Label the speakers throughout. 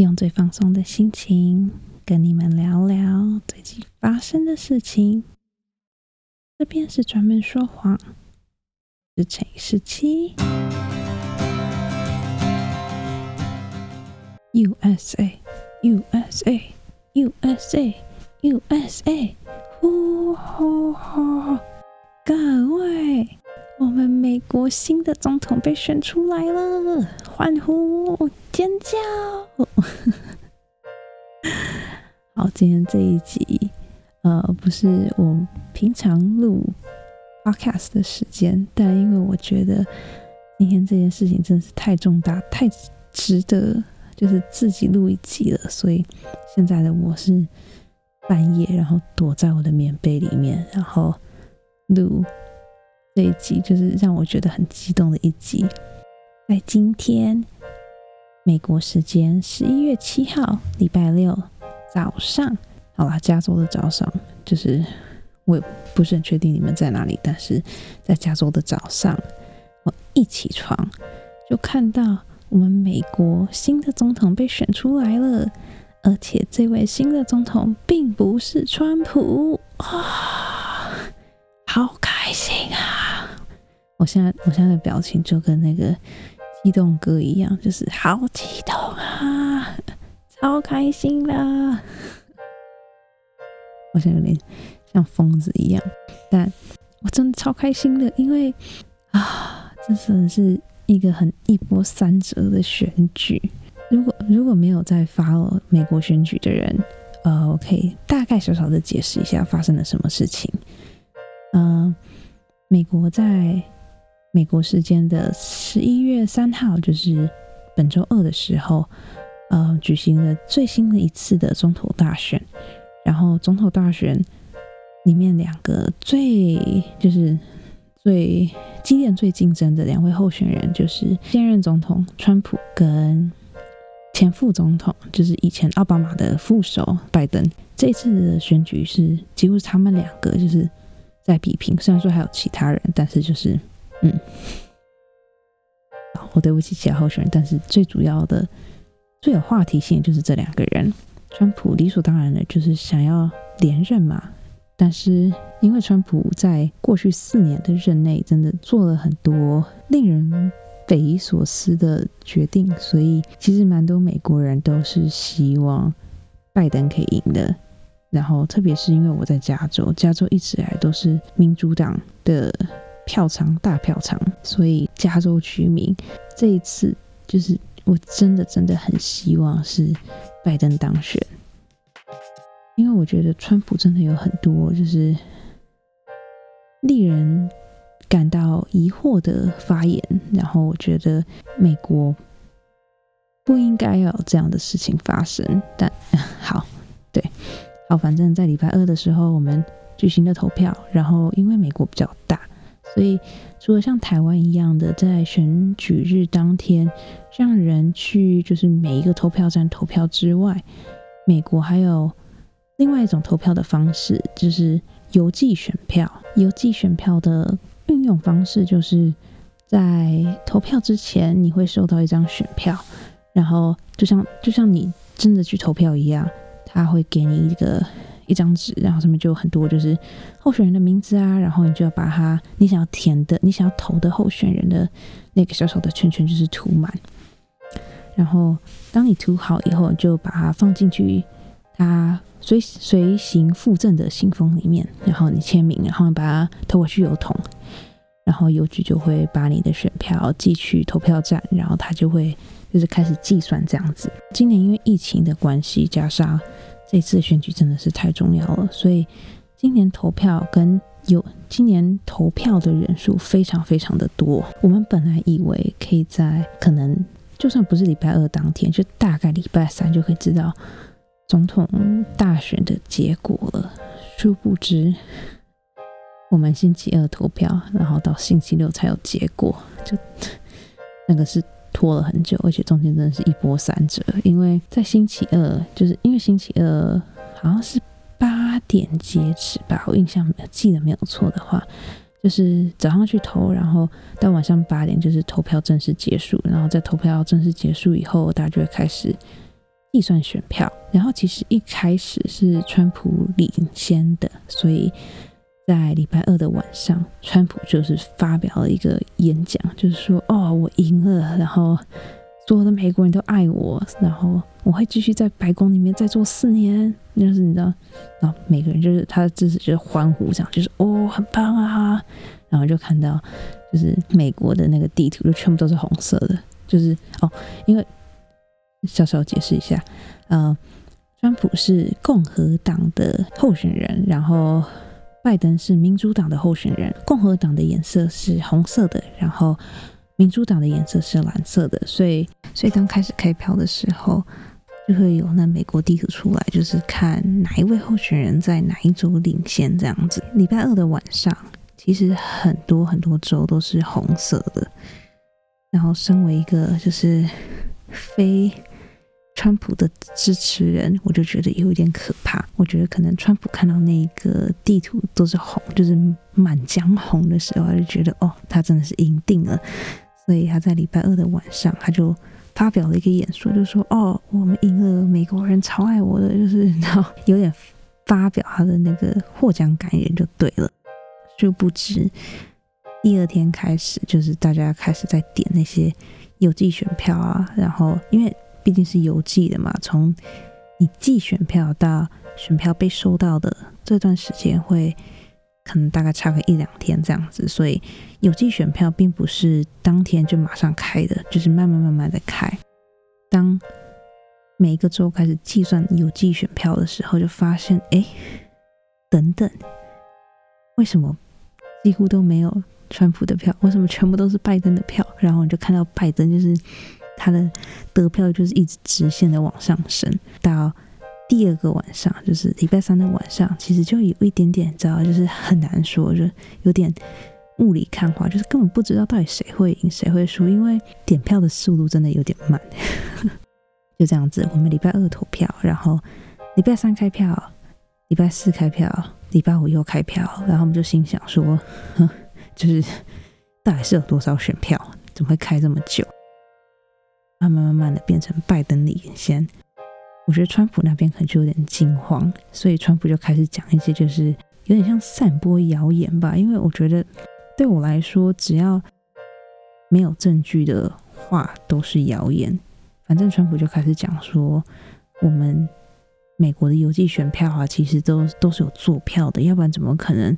Speaker 1: 用最放松的心情跟你们聊聊最近发生的事情。这边是专门说谎，是陈十七，USA，USA，USA，USA，呼呼呼！各位。我们美国新的总统被选出来了，欢呼尖叫！好，今天这一集，呃，不是我平常录 podcast 的时间，但因为我觉得今天这件事情真的是太重大、太值得，就是自己录一集了，所以现在的我是半夜，然后躲在我的棉被里面，然后录。这一集就是让我觉得很激动的一集，在今天美国时间十一月七号礼拜六早上，好啦，加州的早上，就是我也不是很确定你们在哪里，但是在加州的早上，我一起床就看到我们美国新的总统被选出来了，而且这位新的总统并不是川普。啊，好开心啊！我现在我现在的表情就跟那个激动哥一样，就是好激动啊，超开心啦！我现在有点像疯子一样，但我真的超开心的，因为啊，这真的是一个很一波三折的选举。如果如果没有在发美国选举的人，呃，我可以大概小小的解释一下发生了什么事情。嗯，美国在美国时间的十一月三号，就是本周二的时候，呃，举行了最新的一次的总统大选。然后，总统大选里面两个最就是最激烈、最竞争的两位候选人，就是现任总统川普跟前副总统，就是以前奥巴马的副手拜登。这次的选举是几乎是他们两个就是在比拼，虽然说还有其他人，但是就是。嗯，我对不起其他候选人，但是最主要的、最有话题性就是这两个人。川普理所当然的就是想要连任嘛，但是因为川普在过去四年的任内真的做了很多令人匪夷所思的决定，所以其实蛮多美国人都是希望拜登可以赢的。然后，特别是因为我在加州，加州一直以来都是民主党的。票仓大票仓，所以加州居民这一次就是我真的真的很希望是拜登当选，因为我觉得川普真的有很多就是令人感到疑惑的发言，然后我觉得美国不应该要有这样的事情发生。但 好，好，反正在礼拜二的时候我们举行了投票，然后因为美国比较大。所以，除了像台湾一样的在选举日当天让人去就是每一个投票站投票之外，美国还有另外一种投票的方式，就是邮寄选票。邮寄选票的运用方式就是在投票之前，你会收到一张选票，然后就像就像你真的去投票一样，他会给你一个。一张纸，然后上面就有很多就是候选人的名字啊，然后你就要把它你想要填的、你想要投的候选人的那个小小的圈圈就是涂满。然后当你涂好以后，就把它放进去，它随随行附赠的信封里面，然后你签名，然后把它投过去邮筒，然后邮局就会把你的选票寄去投票站，然后他就会就是开始计算这样子。今年因为疫情的关系，加上这次选举真的是太重要了，所以今年投票跟有今年投票的人数非常非常的多。我们本来以为可以在可能就算不是礼拜二当天，就大概礼拜三就可以知道总统大选的结果了。殊不知，我们星期二投票，然后到星期六才有结果，就那个是。拖了很久，而且中间真的是一波三折。因为在星期二，就是因为星期二好像是八点截止吧，我印象记得没有错的话，就是早上去投，然后到晚上八点就是投票正式结束。然后在投票正式结束以后，大家就会开始计算选票。然后其实一开始是川普领先的，所以在礼拜二的晚上，川普就是发表了一个演讲，就是说：“哦，我赢了，然后所有的美国人都爱我，然后我会继续在白宫里面再做四年。”就是你知道，然后每个人就是他的支持就是欢呼，这样就是哦，很棒啊！然后就看到就是美国的那个地图就全部都是红色的，就是哦，因为小小解释一下，呃，川普是共和党的候选人，然后拜登是民主党的候选人。共和党的颜色是红色的，然后民主党的颜色是蓝色的，所以所以当开始开票的时候。就会有那美国地图出来，就是看哪一位候选人在哪一州领先这样子。礼拜二的晚上，其实很多很多州都是红色的。然后，身为一个就是非川普的支持人，我就觉得有点可怕。我觉得可能川普看到那个地图都是红，就是满江红的时候，他就觉得哦，他真的是赢定了。所以他在礼拜二的晚上，他就。发表了一个演说，就说：“哦，我们赢了，美国人超爱我的，就是然后有点发表他的那个获奖感言就对了。”殊不知，第二天开始，就是大家开始在点那些邮寄选票啊，然后因为毕竟是邮寄的嘛，从你寄选票到选票被收到的这段时间会。可能大概差个一两天这样子，所以邮寄选票并不是当天就马上开的，就是慢慢慢慢的开。当每一个州开始计算邮寄选票的时候，就发现，哎，等等，为什么几乎都没有川普的票？为什么全部都是拜登的票？然后你就看到拜登就是他的得票就是一直直线的往上升到。第二个晚上就是礼拜三的晚上，其实就有一点点，知道就是很难说，就有点雾里看花，就是根本不知道到底谁会赢谁会输，因为点票的速度真的有点慢。就这样子，我们礼拜二投票，然后礼拜三开票，礼拜四开票，礼拜五又开票，然后我们就心想说，就是到底是有多少选票，怎么会开这么久？慢慢慢慢的变成拜登领先。我觉得川普那边可能就有点惊慌，所以川普就开始讲一些就是有点像散播谣言吧。因为我觉得对我来说，只要没有证据的话都是谣言。反正川普就开始讲说，我们美国的邮寄选票啊，其实都都是有坐票的，要不然怎么可能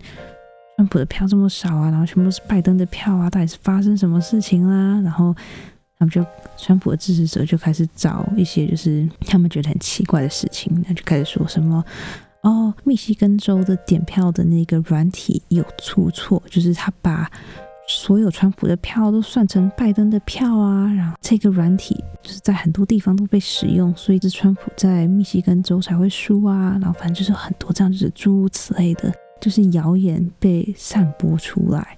Speaker 1: 川普的票这么少啊？然后全部都是拜登的票啊？到底是发生什么事情啦？然后。他们就川普的支持者就开始找一些就是他们觉得很奇怪的事情，那就开始说什么哦，密西根州的点票的那个软体有出错，就是他把所有川普的票都算成拜登的票啊，然后这个软体就是在很多地方都被使用，所以这川普在密西根州才会输啊，然后反正就是很多这样就是诸如此类的，就是谣言被散播出来。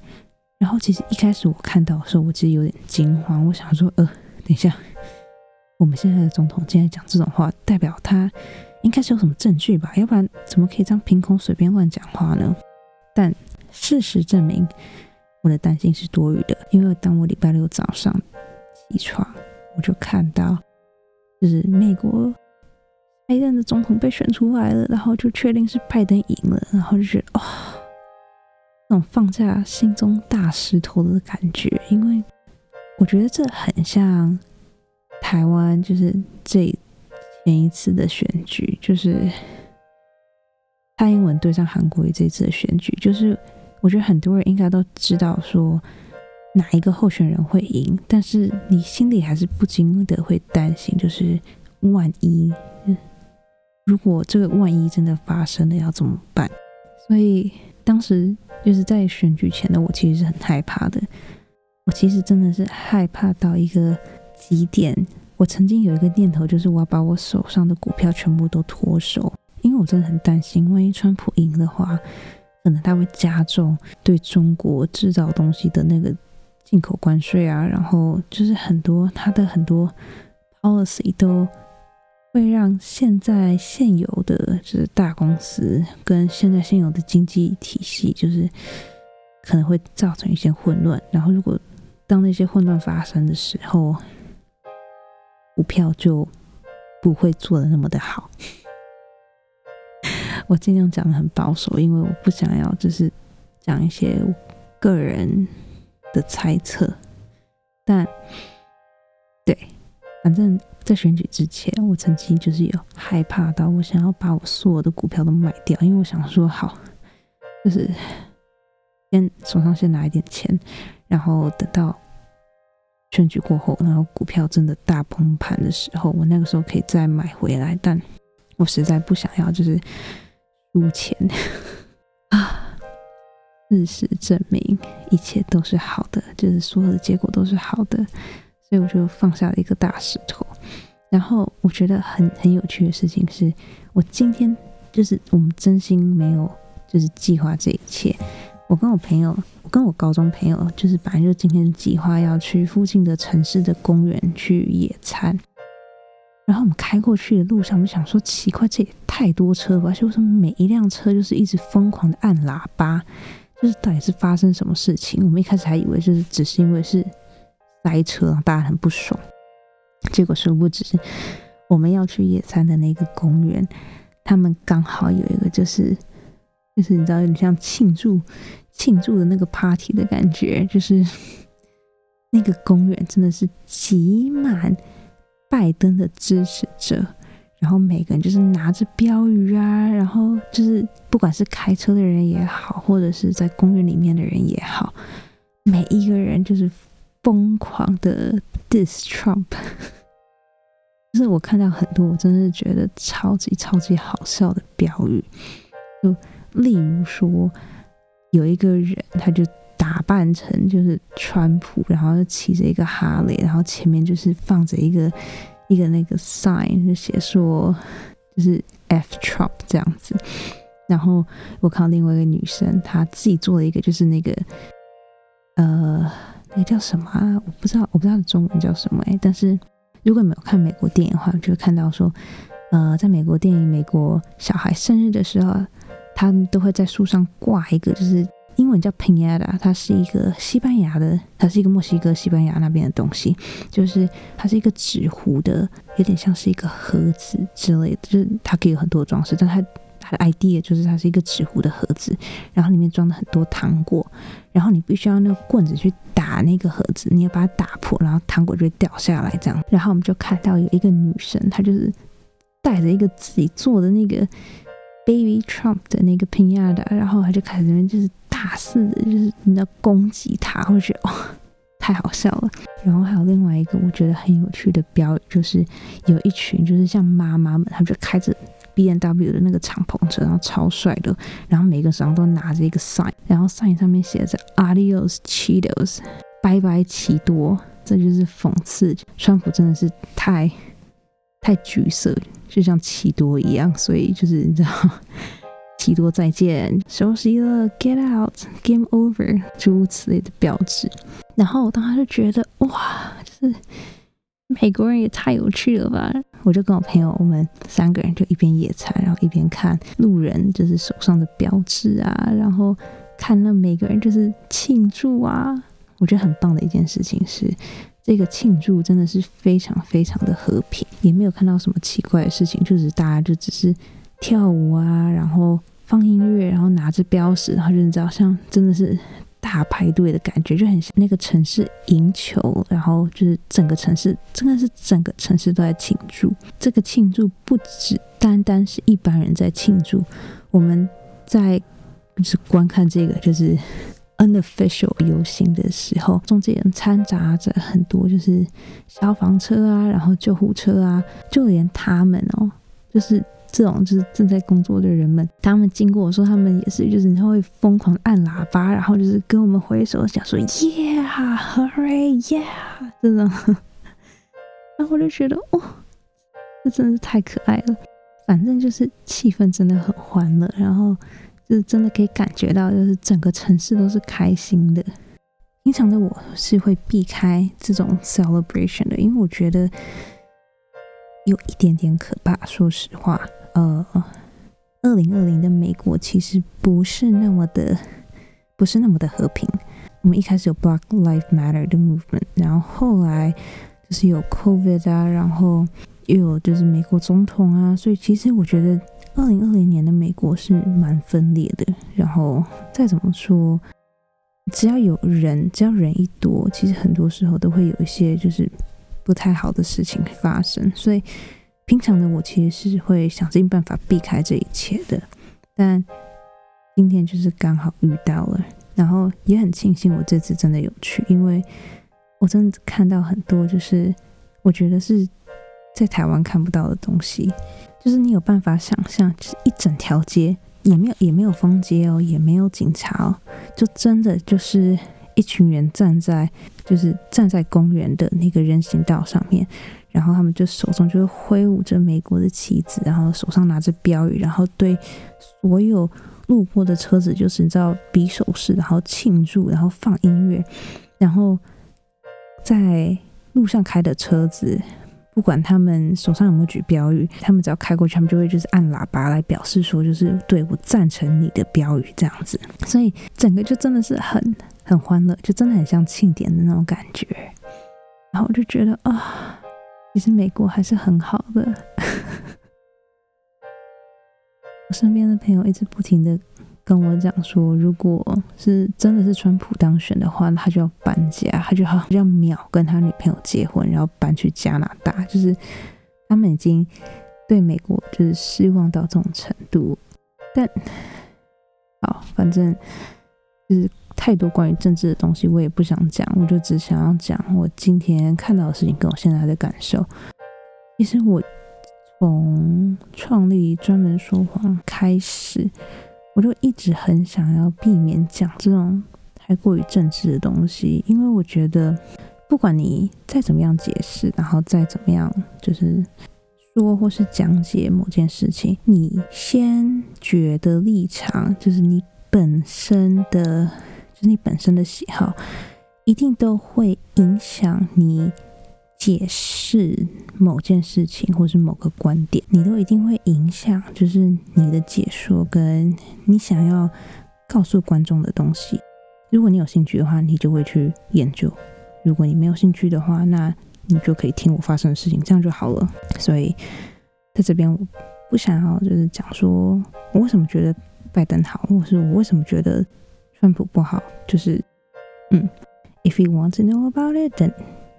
Speaker 1: 然后其实一开始我看到的时候，我其实有点惊慌。我想说，呃，等一下，我们现在的总统现在讲这种话，代表他应该是有什么证据吧？要不然怎么可以这样凭空随便乱讲话呢？但事实证明，我的担心是多余的。因为当我礼拜六早上起床，我就看到，就是美国拜登的总统被选出来了，然后就确定是拜登赢了，然后就觉得，哇！种放下心中大石头的感觉，因为我觉得这很像台湾，就是这前一次的选举，就是蔡英文对上韩国瑜这次的选举，就是我觉得很多人应该都知道说哪一个候选人会赢，但是你心里还是不禁的会担心，就是万一如果这个万一真的发生了要怎么办？所以当时。就是在选举前的我，其实是很害怕的。我其实真的是害怕到一个极点。我曾经有一个念头，就是我要把我手上的股票全部都脱手，因为我真的很担心，万一川普赢的话，可能他会加重对中国制造东西的那个进口关税啊，然后就是很多他的很多 policy 都。会让现在现有的就是大公司跟现在现有的经济体系，就是可能会造成一些混乱。然后，如果当那些混乱发生的时候，股票就不会做的那么的好。我尽量讲的很保守，因为我不想要就是讲一些个人的猜测。但对，反正在选举之前，我曾经就是有害怕到我想要把我所有的股票都卖掉，因为我想说好，就是先手上先拿一点钱，然后等到选举过后，然后股票真的大崩盘的时候，我那个时候可以再买回来。但我实在不想要，就是。输钱 啊！事实证明，一切都是好的，就是所有的结果都是好的，所以我就放下了一个大石头。然后我觉得很很有趣的事情是，我今天就是我们真心没有就是计划这一切。我跟我朋友，我跟我高中朋友，就是本来就是今天计划要去附近的城市的公园去野餐。然后我们开过去的路上，我们想说奇怪，这也太多车吧？而且为什么每一辆车就是一直疯狂的按喇叭？就是到底是发生什么事情？我们一开始还以为就是只是因为是塞车，大家很不爽。结果殊不知，我们要去野餐的那个公园，他们刚好有一个就是就是你知道有点像庆祝庆祝的那个 party 的感觉，就是那个公园真的是挤满。拜登的支持者，然后每个人就是拿着标语啊，然后就是不管是开车的人也好，或者是在公园里面的人也好，每一个人就是疯狂的 dis Trump，就是我看到很多，我真的是觉得超级超级好笑的标语，就例如说有一个人他就。打扮成就是川普，然后骑着一个哈雷，然后前面就是放着一个一个那个 sign，就写说就是 F Trump 这样子。然后我看到另外一个女生，她自己做了一个就是那个呃那叫什么啊？我不知道，我不知道中文叫什么哎。但是如果你没有看美国电影的话，就会看到说呃，在美国电影，美国小孩生日的时候，他们都会在树上挂一个就是。英文叫 pinata，它是一个西班牙的，它是一个墨西哥、西班牙那边的东西，就是它是一个纸糊的，有点像是一个盒子之类的，就是它可以有很多装饰，但它它的 idea 就是它是一个纸糊的盒子，然后里面装了很多糖果，然后你必须要那个棍子去打那个盒子，你要把它打破，然后糖果就会掉下来这样。然后我们就看到有一个女生，她就是带着一个自己做的那个 baby Trump 的那个 pinata，然后她就开始那边就是。大肆的，就是你要攻击他，会觉得哇，太好笑了。然后还有另外一个我觉得很有趣的标语，就是有一群就是像妈妈们，他们就开着 B N W 的那个敞篷车，然后超帅的，然后每个手上都拿着一个 sign，然后 sign 上面写着 Adios Cheetos，拜拜奇多，这就是讽刺川普真的是太太橘色，就像奇多一样，所以就是你知道。奇多再见，休息了，get out，game over，诸如此类的标志。然后我当时就觉得，哇，就是美国人也太有趣了吧！我就跟我朋友，我们三个人就一边野餐，然后一边看路人就是手上的标志啊，然后看那每个人就是庆祝啊。我觉得很棒的一件事情是，这个庆祝真的是非常非常的和平，也没有看到什么奇怪的事情，就是大家就只是。跳舞啊，然后放音乐，然后拿着标识，然后就你知道，像真的是大排队的感觉，就很像那个城市赢球，然后就是整个城市真的是整个城市都在庆祝。这个庆祝不只单单是一般人在庆祝，我们在就是观看这个就是 unofficial 游行的时候，中间掺杂着很多就是消防车啊，然后救护车啊，就连他们哦，就是。这种就是正在工作的人们，他们经过的时候，他们也是，就是他会疯狂按喇叭，然后就是跟我们挥手，想说 Yeah，Hurry，Yeah 这种，然后我就觉得，哇，这真是太可爱了。反正就是气氛真的很欢乐，然后就是真的可以感觉到，就是整个城市都是开心的。平常的我是会避开这种 celebration 的，因为我觉得有一点点可怕。说实话。呃，二零二零的美国其实不是那么的，不是那么的和平。我们一开始有 Black live Matter 的 movement，然后后来就是有 COVID 啊，然后又有就是美国总统啊，所以其实我觉得二零二零年的美国是蛮分裂的。然后再怎么说，只要有人，只要人一多，其实很多时候都会有一些就是不太好的事情发生。所以平常的我其实是会想尽办法避开这一切的，但今天就是刚好遇到了，然后也很庆幸我这次真的有去，因为我真的看到很多就是我觉得是。在台湾看不到的东西，就是你有办法想象，就是一整条街也没有也没有封街哦，也没有警察哦，就真的就是一群人站在就是站在公园的那个人行道上面，然后他们就手中就会挥舞着美国的旗子，然后手上拿着标语，然后对所有路过的车子就是你知道比手势，然后庆祝，然后放音乐，然后在路上开的车子。不管他们手上有没有举标语，他们只要开过去，他们就会就是按喇叭来表示说，就是对我赞成你的标语这样子。所以整个就真的是很很欢乐，就真的很像庆典的那种感觉。然后我就觉得啊，其实美国还是很好的。我身边的朋友一直不停的。跟我讲说，如果是真的是川普当选的话，他就要搬家，他就要要秒跟他女朋友结婚，然后搬去加拿大。就是他们已经对美国就是失望到这种程度。但好，反正就是太多关于政治的东西，我也不想讲，我就只想要讲我今天看到的事情跟我现在的感受。其实我从创立专门说谎开始。我就一直很想要避免讲这种太过于政治的东西，因为我觉得，不管你再怎么样解释，然后再怎么样就是说或是讲解某件事情，你先觉得立场就是你本身的，就是你本身的喜好，一定都会影响你。解释某件事情或是某个观点，你都一定会影响，就是你的解说跟你想要告诉观众的东西。如果你有兴趣的话，你就会去研究；如果你没有兴趣的话，那你就可以听我发生的事情，这样就好了。所以在这边，我不想要就是讲说我为什么觉得拜登好，或是我为什么觉得川普不好。就是嗯，If you want to know about it, then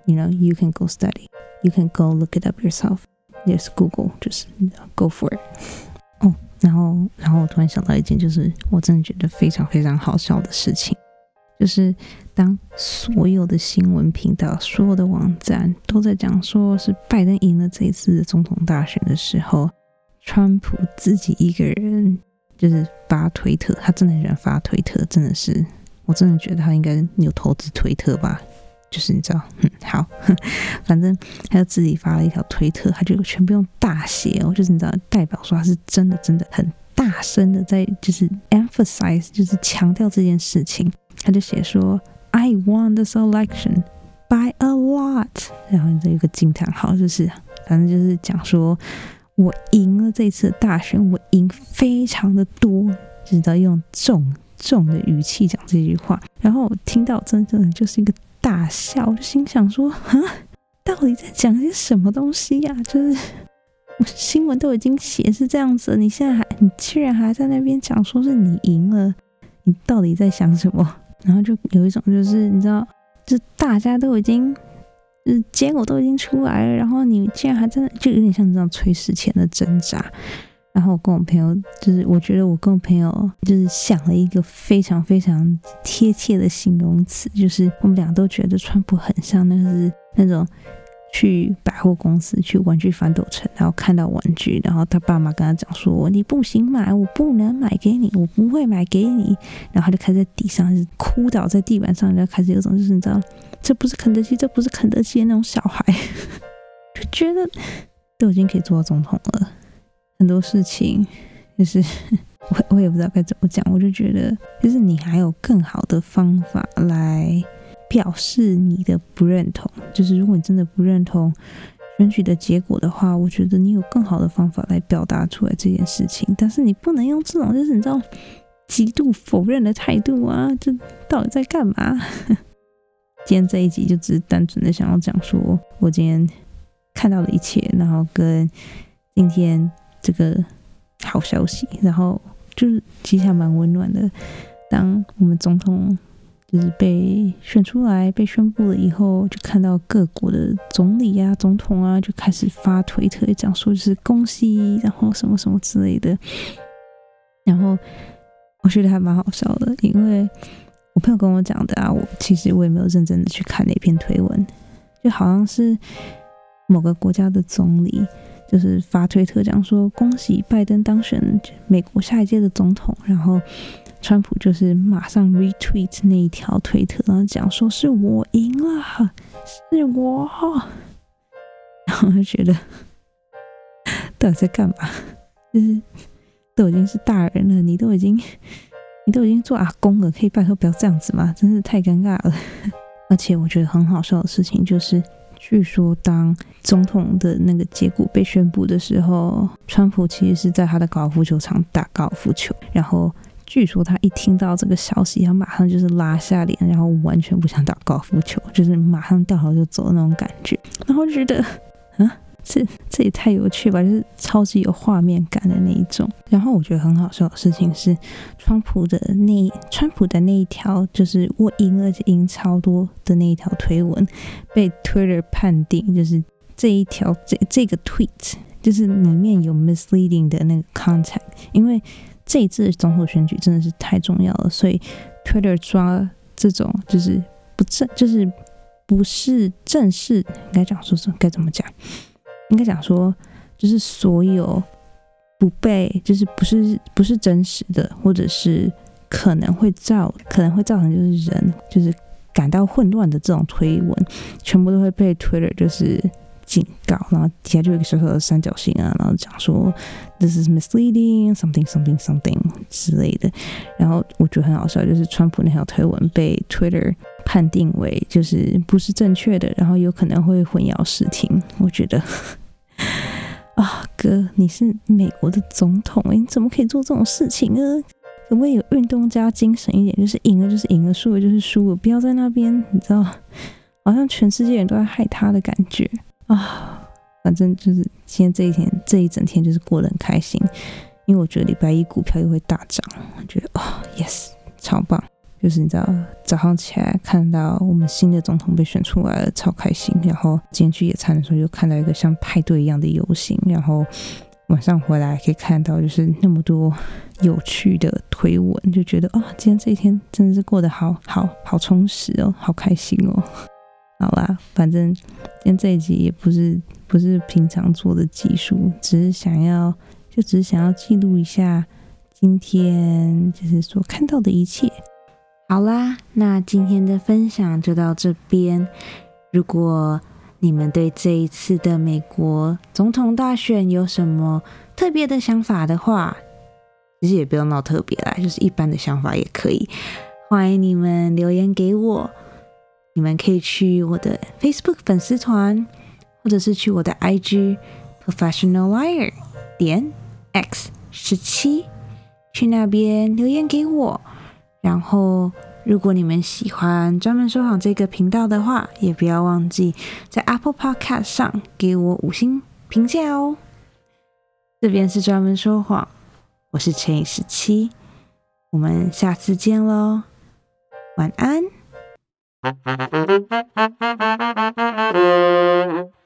Speaker 1: You know, you can go study. You can go look it up yourself. There's Google. Just go for it. 哦，然后，然后我突然想到一件，就是我真的觉得非常非常好笑的事情，就是当所有的新闻频道、所有的网站都在讲说是拜登赢了这一次的总统大选的时候，川普自己一个人就是发推特，他真的很喜欢发推特，真的是，我真的觉得他应该有投资推特吧。就是你知道，嗯，好，反正他就自己发了一条推特，他就全部用大写哦，就是你知道，代表说他是真的真的很大声的在就是 emphasize，就是强调这件事情。他就写说，I won this election by a lot，然后这有个惊叹号，就是反正就是讲说我赢了这次大选，我赢非常的多，就是要用重重的语气讲这句话。然后我听到真正的就是一个。大笑，我就心想说：“啊，到底在讲些什么东西呀？就是新闻都已经写是这样子，你现在还，你居然还在那边讲说是你赢了，你到底在想什么？然后就有一种就是你知道，就大家都已经，就是结果都已经出来了，然后你竟然还在，就有点像这样垂死前的挣扎。”然后我跟我朋友，就是我觉得我跟我朋友就是想了一个非常非常贴切的形容词，就是我们俩都觉得川普很像那是那种去百货公司去玩具反斗城，然后看到玩具，然后他爸妈跟他讲说你不行买，我不能买给你，我不会买给你，然后他就开始在地上哭倒在地板上，然后开始有种就是你知道这不是肯德基，这不是肯德基的那种小孩，就觉得都已经可以做到总统了。很多事情就是 我我也不知道该怎么讲，我就觉得就是你还有更好的方法来表示你的不认同。就是如果你真的不认同选举的结果的话，我觉得你有更好的方法来表达出来这件事情。但是你不能用这种就是你知道极度否认的态度啊！这到底在干嘛？今天这一集就只是单纯的想要讲说，我今天看到的一切，然后跟今天这个好消息，然后就是其实还蛮温暖的。当我们总统就是被选出来、被宣布了以后，就看到各国的总理啊、总统啊就开始发推特讲说就是恭喜，然后什么什么之类的。然后我觉得还蛮好笑的，因为我朋友跟我讲的啊，我其实我也没有认真的去看那篇推文，就好像是。某个国家的总理就是发推特讲说恭喜拜登当选美国下一届的总统，然后川普就是马上 retweet 那一条推特，然后讲说是我 赢了，是我，然后就觉得到底在干嘛？就是都已经是大人了，你都已经你都已经做阿公了，可以拜托不要这样子吗？真是太尴尬了。而且我觉得很好笑的事情就是。据说，当总统的那个结果被宣布的时候，川普其实是在他的高尔夫球场打高尔夫球。然后，据说他一听到这个消息，他马上就是拉下脸，然后完全不想打高尔夫球，就是马上掉头就走的那种感觉。然后觉得，嗯。这这也太有趣吧，就是超级有画面感的那一种。然后我觉得很好笑的事情是，川普的那川普的那一条就是我赢而且赢超多的那一条推文，被 Twitter 判定就是这一条这这个 tweet 就是里面有 misleading 的那个 content。因为这一次总统选举真的是太重要了，所以 Twitter 抓这种就是不正就是不是正式，应该讲说什么该怎么讲？应该讲说，就是所有不被，就是不是不是真实的，或者是可能会造可能会造成就是人就是感到混乱的这种推文，全部都会被 Twitter 就是警告，然后底下就有一个小小的三角形啊，然后讲说 This is misleading something something something 之类的。然后我觉得很好笑，就是川普那条推文被 Twitter 判定为就是不是正确的，然后有可能会混淆视听。我觉得。啊，哥，你是美国的总统诶，你怎么可以做这种事情呢？可不可以有运动家精神一点？就是赢了就是赢了，输了就是输了，不要在那边，你知道，好像全世界人都在害他的感觉啊。反正就是今天这一天，这一整天就是过得很开心，因为我觉得礼拜一股票又会大涨，我觉得啊，yes，超棒。就是你知道，早上起来看到我们新的总统被选出来了，超开心。然后今天去野餐的时候，又看到一个像派对一样的游行。然后晚上回来可以看到，就是那么多有趣的推文，就觉得啊，今天这一天真的是过得好好好充实哦，好开心哦。好啦，反正今天这一集也不是不是平常做的技术，只是想要就只是想要记录一下今天就是所看到的一切。好啦，那今天的分享就到这边。如果你们对这一次的美国总统大选有什么特别的想法的话，其实也不用闹特别啦，就是一般的想法也可以。欢迎你们留言给我。你们可以去我的 Facebook 粉丝团，或者是去我的 IG Professional Liar 点 X 十七，去那边留言给我。然后，如果你们喜欢专门说谎这个频道的话，也不要忘记在 Apple Podcast 上给我五星评价哦。这边是专门说谎，我是陈以十七，我们下次见喽，晚安。Thank you.